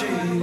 Jesus.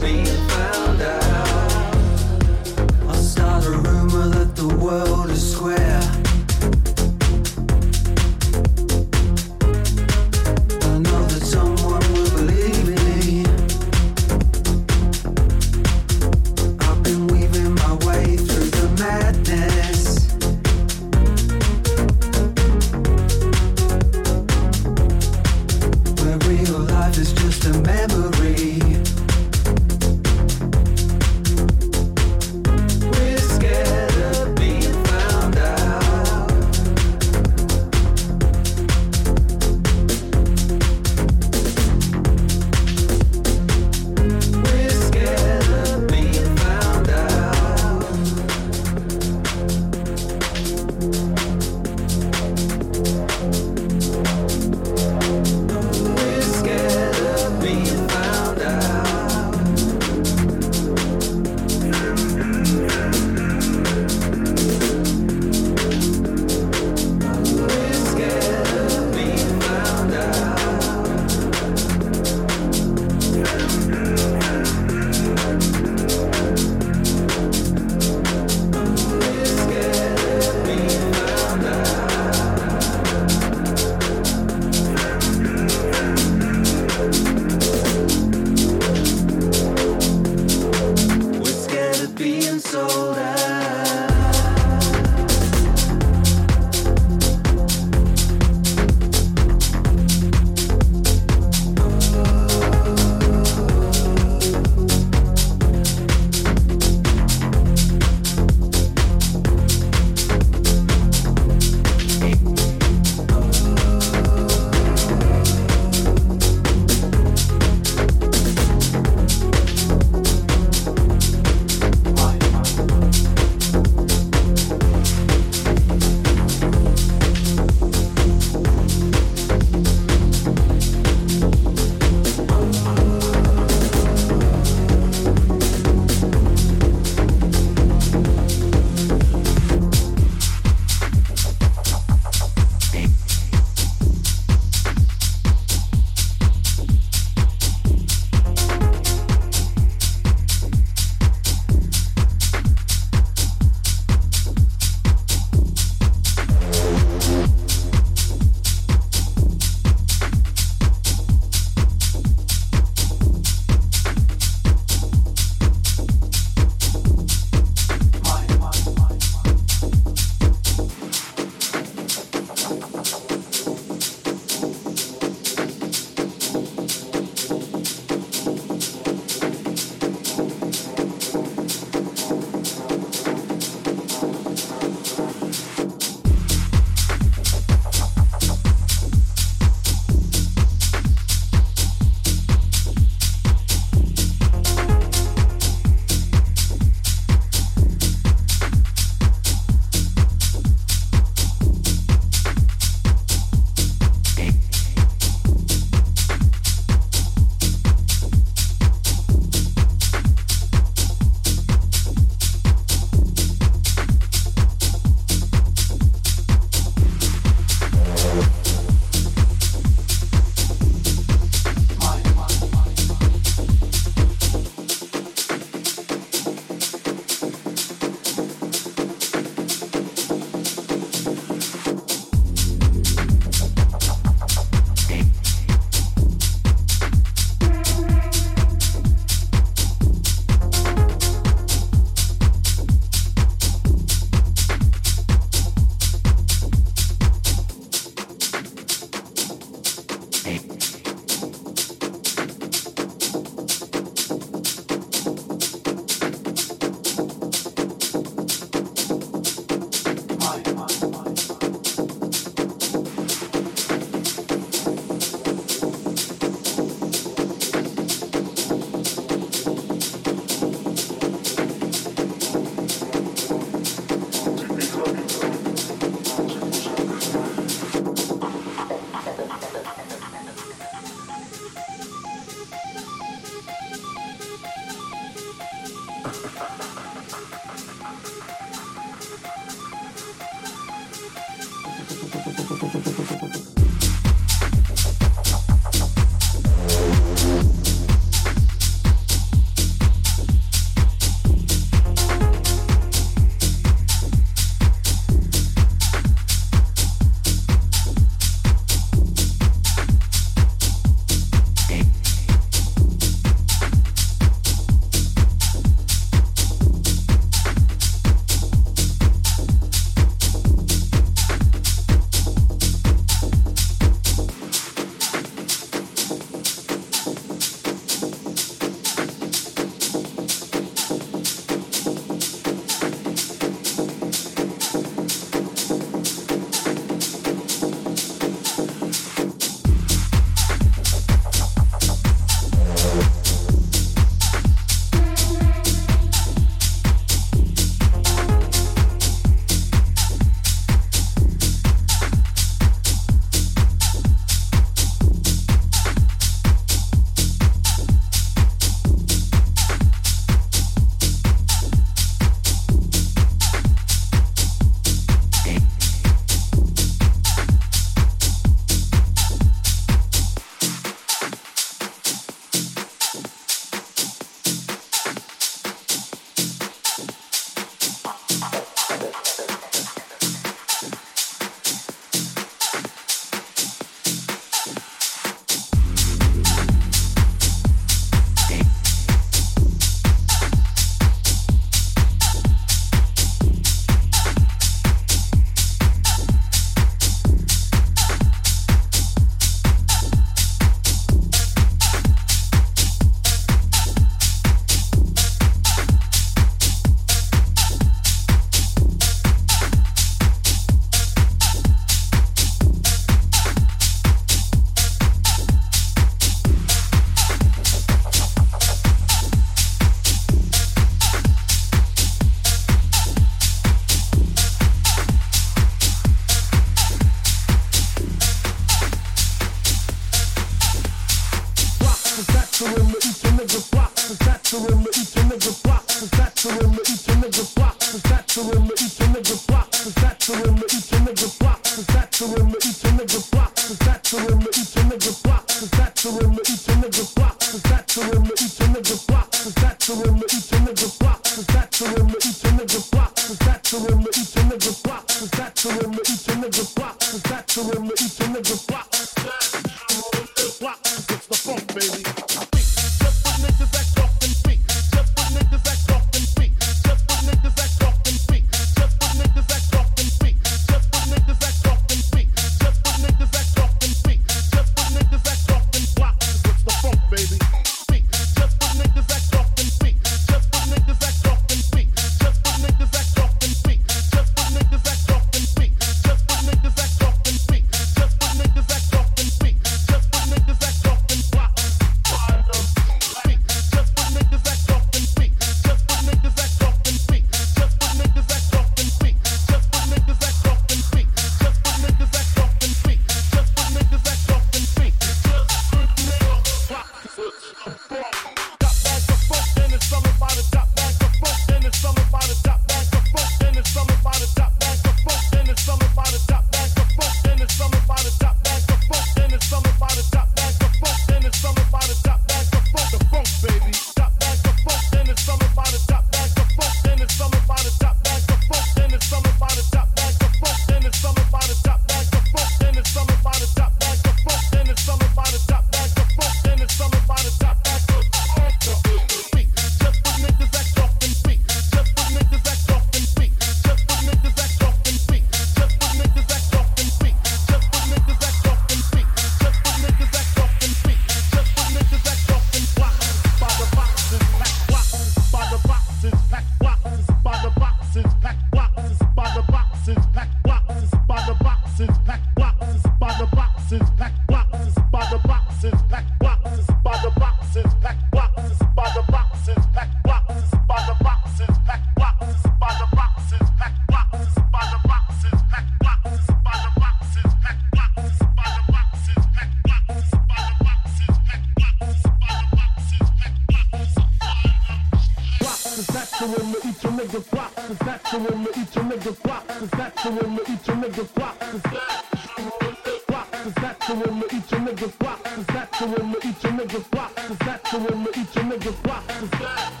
gonna eat your niggas pop and fly.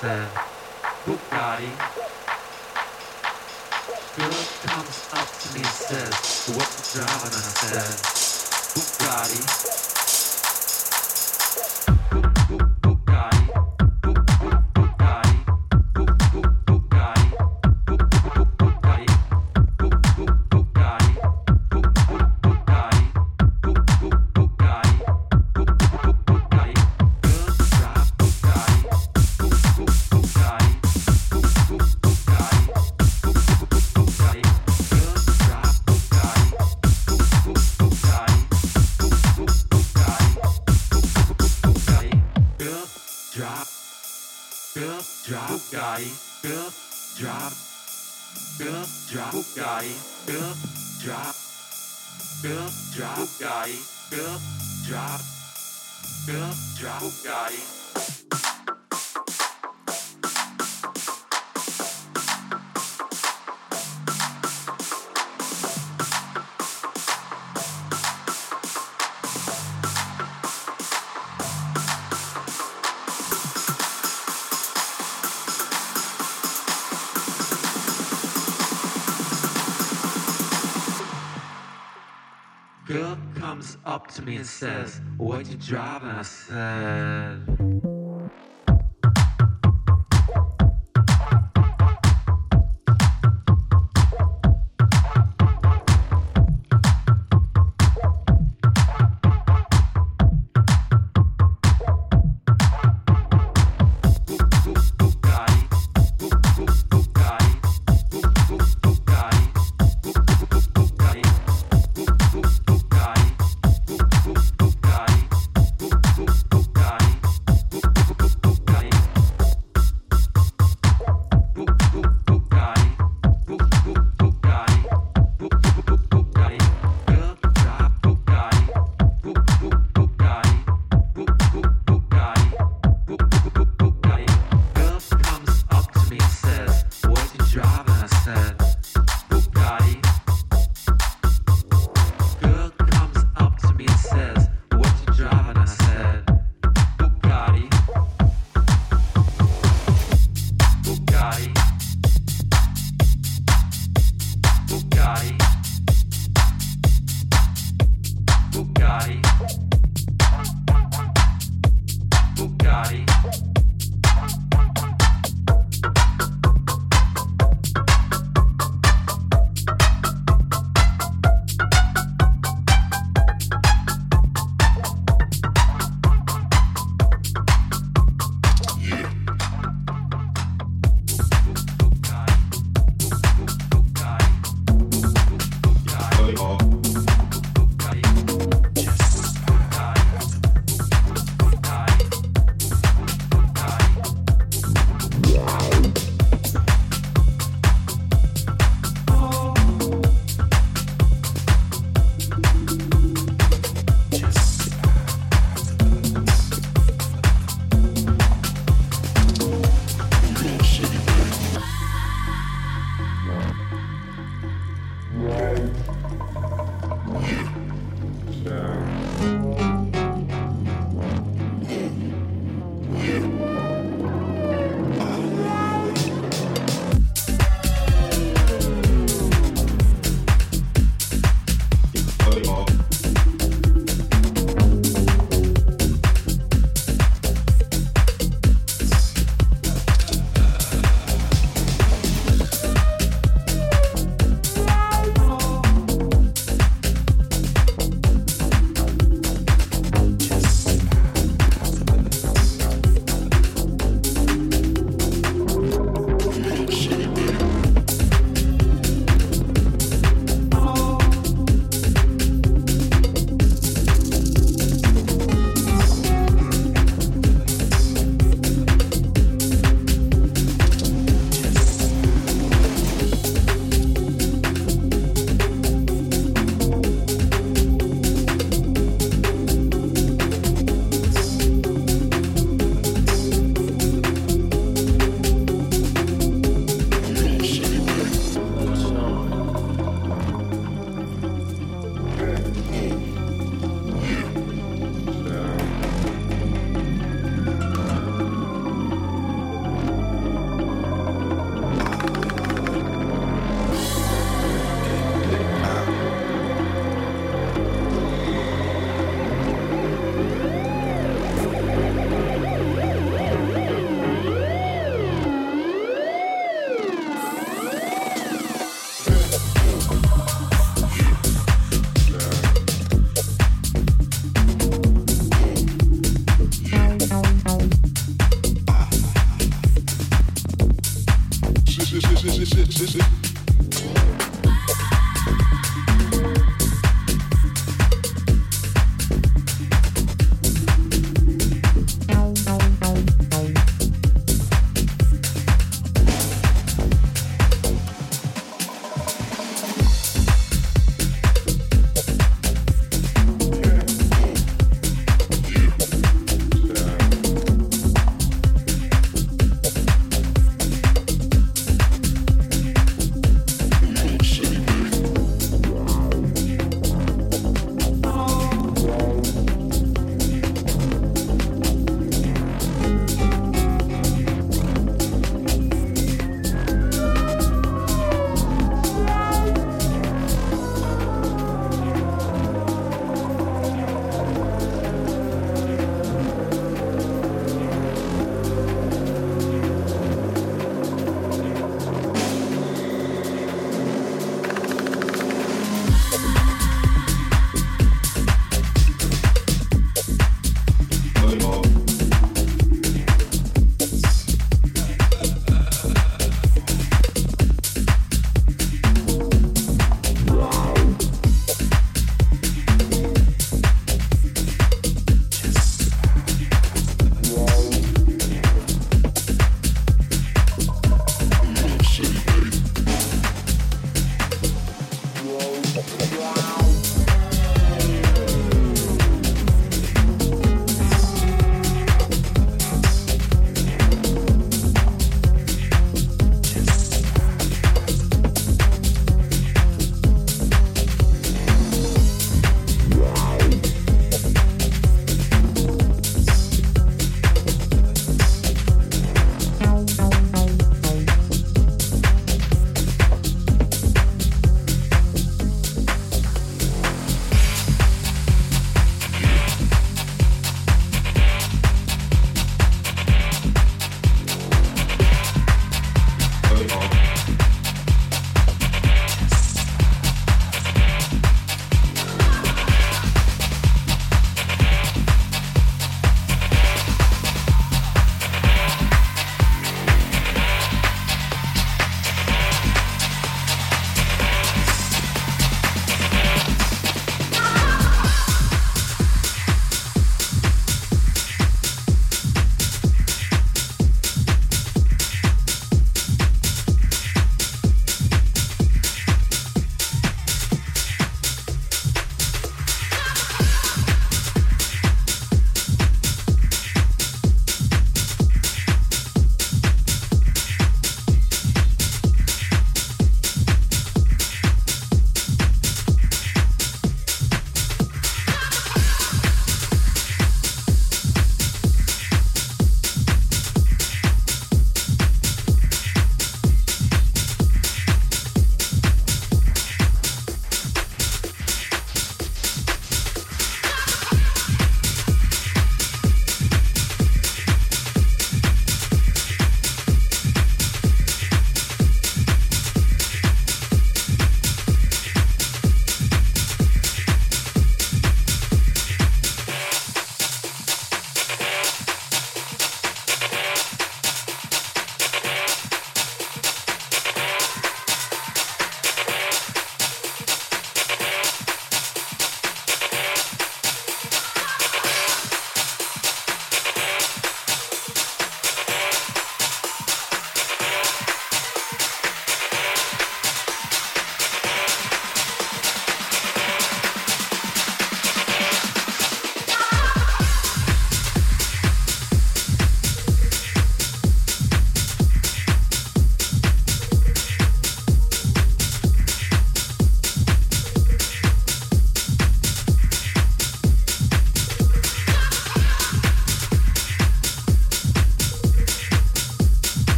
是。To me and says, What you driving? I said,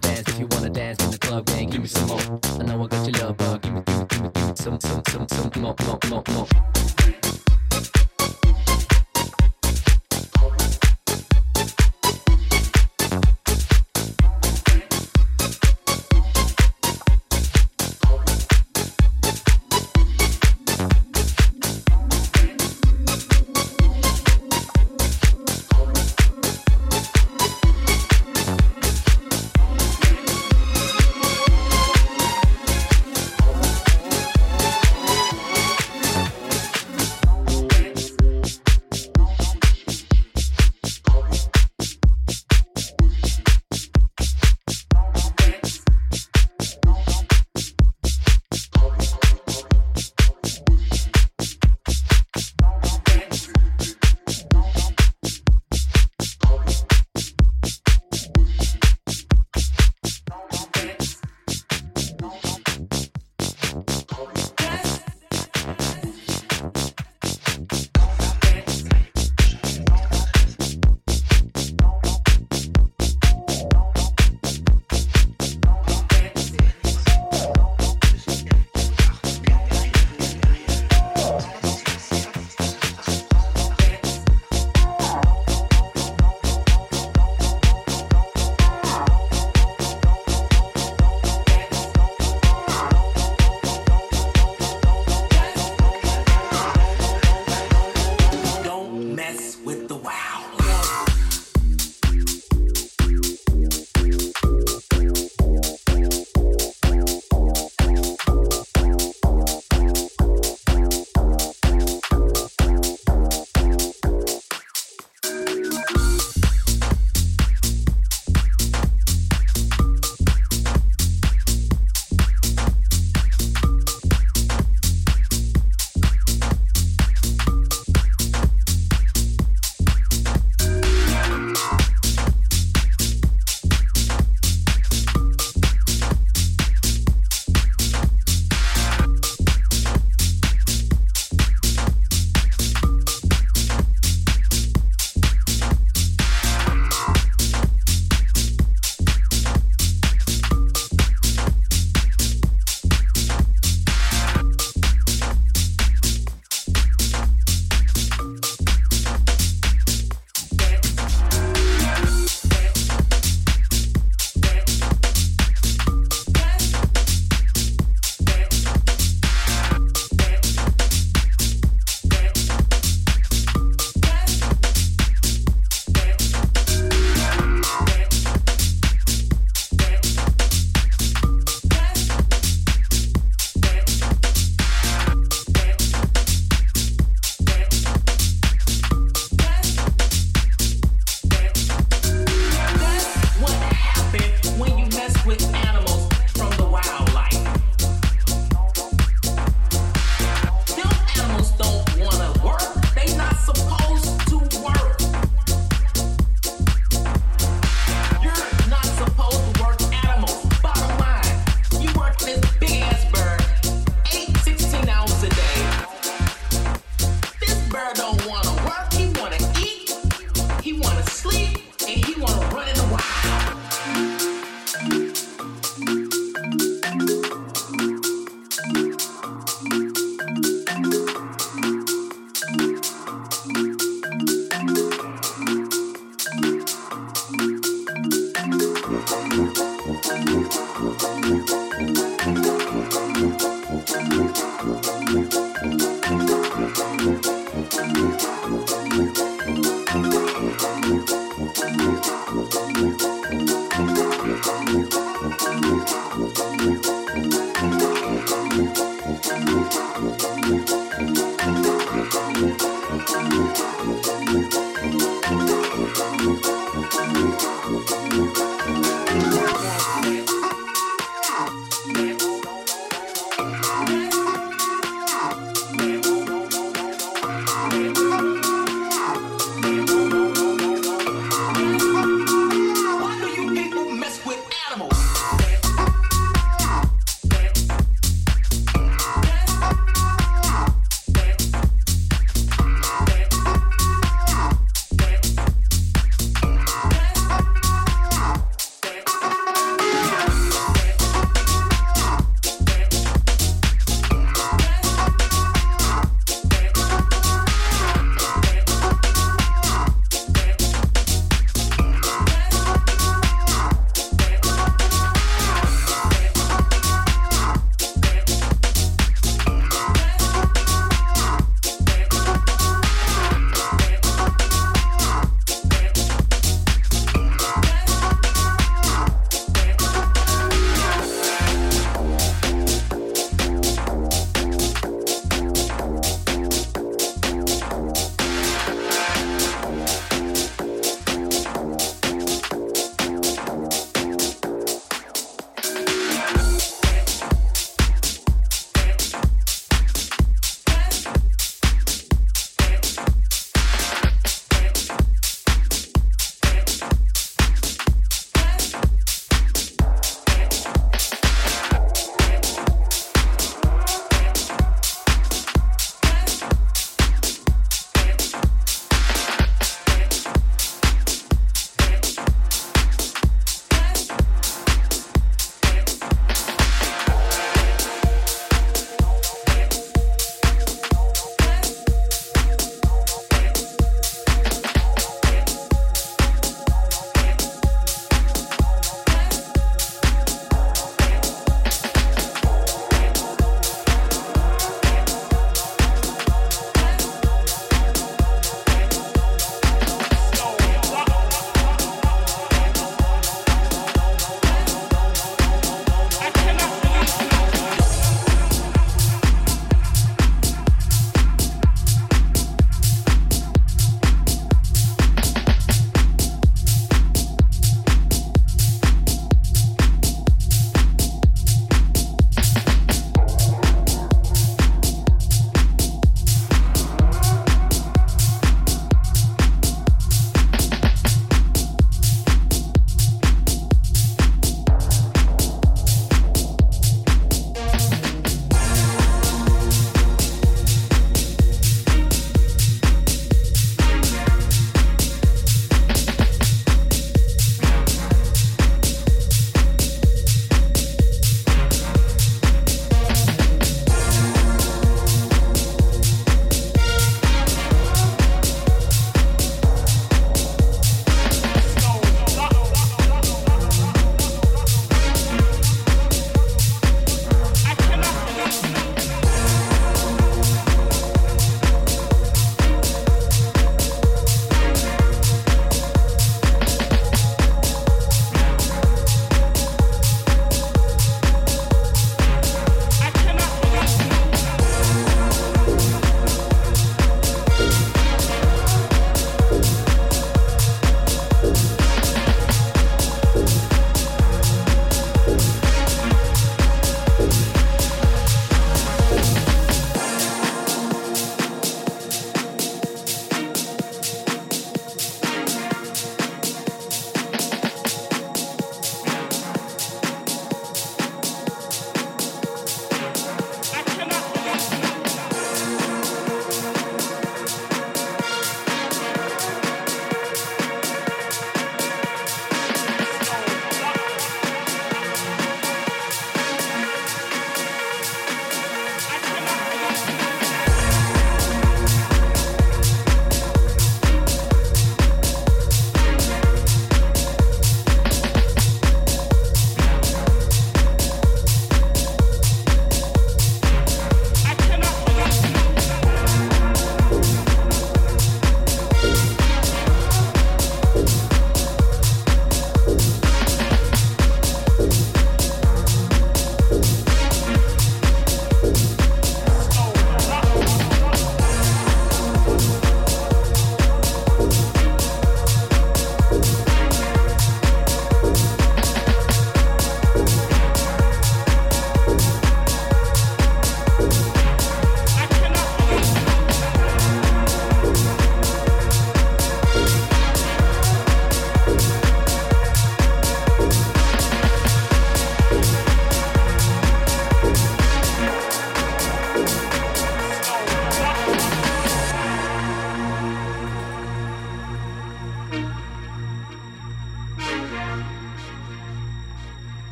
dance if you wanna dance in the club, gang. Give me some more. I know I got your love, but give me, give me, give me, give me some, some, some, some more, more, more, more.